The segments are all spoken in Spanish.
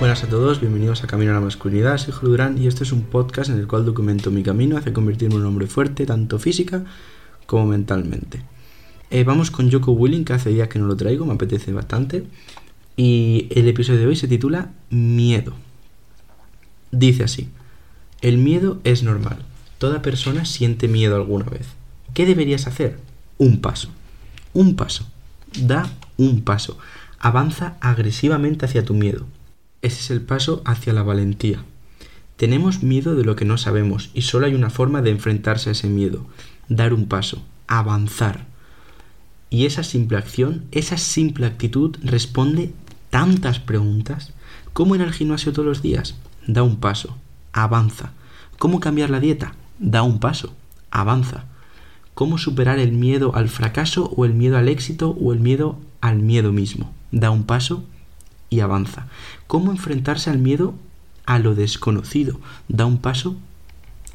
Buenas a todos, bienvenidos a Camino a la Masculinidad, soy Julio Durán y este es un podcast en el cual documento mi camino hacia convertirme en un hombre fuerte, tanto física como mentalmente. Eh, vamos con Joko Willing, que hace días que no lo traigo, me apetece bastante. Y el episodio de hoy se titula Miedo. Dice así, el miedo es normal, toda persona siente miedo alguna vez. ¿Qué deberías hacer? Un paso, un paso, da un paso, avanza agresivamente hacia tu miedo ese es el paso hacia la valentía. Tenemos miedo de lo que no sabemos y solo hay una forma de enfrentarse a ese miedo, dar un paso, avanzar. Y esa simple acción, esa simple actitud responde tantas preguntas. ¿Cómo ir al gimnasio todos los días? Da un paso, avanza. ¿Cómo cambiar la dieta? Da un paso, avanza. ¿Cómo superar el miedo al fracaso o el miedo al éxito o el miedo al miedo mismo? Da un paso, y avanza. ¿Cómo enfrentarse al miedo a lo desconocido? Da un paso,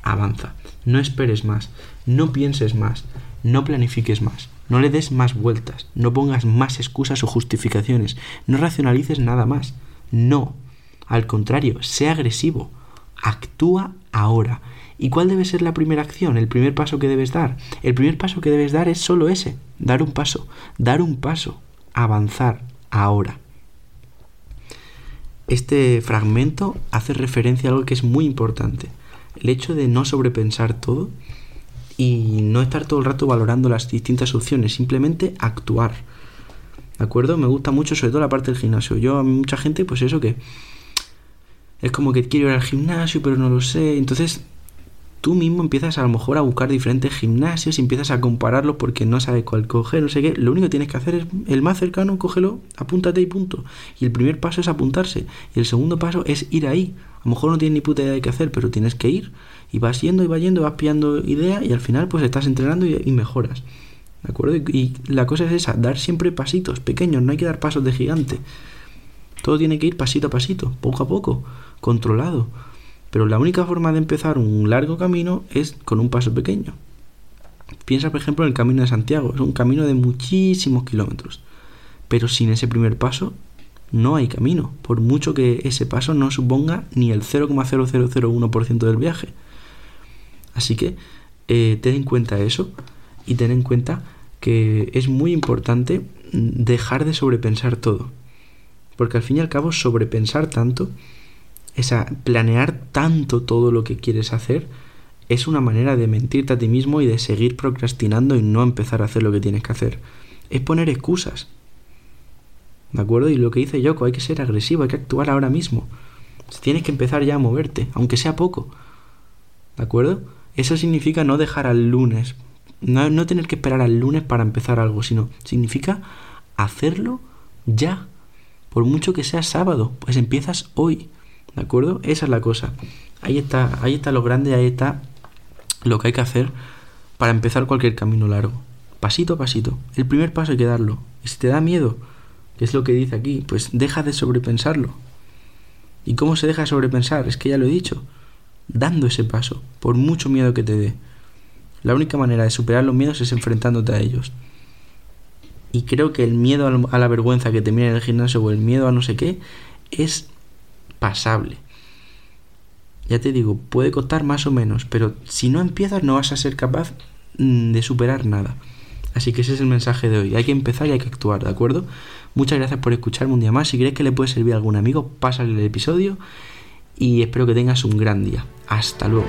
avanza. No esperes más, no pienses más, no planifiques más, no le des más vueltas, no pongas más excusas o justificaciones, no racionalices nada más. No, al contrario, sé agresivo, actúa ahora. ¿Y cuál debe ser la primera acción, el primer paso que debes dar? El primer paso que debes dar es solo ese, dar un paso, dar un paso, avanzar ahora. Este fragmento hace referencia a algo que es muy importante. El hecho de no sobrepensar todo y no estar todo el rato valorando las distintas opciones, simplemente actuar. ¿De acuerdo? Me gusta mucho, sobre todo la parte del gimnasio. Yo, a mucha gente, pues eso que es como que quiero ir al gimnasio, pero no lo sé. Entonces, tú mismo empiezas a lo mejor a buscar diferentes gimnasios y empiezas a compararlos porque no sabes cuál coger, no sé qué. Lo único que tienes que hacer es el más cercano, cógelo, apúntate y punto. Y el primer paso es apuntarse. Y el segundo paso es ir ahí. A lo mejor no tienes ni puta idea de qué hacer, pero tienes que ir. Y vas yendo y vas yendo, vas pillando idea y al final pues estás entrenando y, mejoras. ¿De acuerdo? Y la cosa es esa, dar siempre pasitos pequeños, no hay que dar pasos de gigante. Todo tiene que ir pasito a pasito, poco a poco, controlado. Pero la única forma de empezar un largo camino es con un paso pequeño. Piensa, por ejemplo, en el camino de Santiago. Es un camino de muchísimos kilómetros. Pero sin ese primer paso no hay camino, por mucho que ese paso no suponga ni el 0,0001% del viaje. Así que eh, ten en cuenta eso y ten en cuenta que es muy importante dejar de sobrepensar todo. Porque al fin y al cabo sobrepensar tanto esa planear tanto todo lo que quieres hacer es una manera de mentirte a ti mismo y de seguir procrastinando y no empezar a hacer lo que tienes que hacer. Es poner excusas. ¿De acuerdo? Y lo que dice Yoko, hay que ser agresivo, hay que actuar ahora mismo. Tienes que empezar ya a moverte, aunque sea poco. ¿De acuerdo? Eso significa no dejar al lunes, no, no tener que esperar al lunes para empezar algo, sino significa hacerlo ya. Por mucho que sea sábado, pues empiezas hoy. ¿De acuerdo? Esa es la cosa. Ahí está, ahí está lo grande, ahí está lo que hay que hacer para empezar cualquier camino largo. Pasito a pasito. El primer paso hay que darlo. Y si te da miedo, que es lo que dice aquí, pues deja de sobrepensarlo. ¿Y cómo se deja de sobrepensar? Es que ya lo he dicho. Dando ese paso, por mucho miedo que te dé. La única manera de superar los miedos es enfrentándote a ellos. Y creo que el miedo a la vergüenza que te mira en el gimnasio o el miedo a no sé qué es pasable. Ya te digo, puede costar más o menos, pero si no empiezas no vas a ser capaz mm, de superar nada. Así que ese es el mensaje de hoy. Hay que empezar y hay que actuar, ¿de acuerdo? Muchas gracias por escucharme un día más. Si crees que le puede servir a algún amigo, pásale el episodio y espero que tengas un gran día. Hasta luego.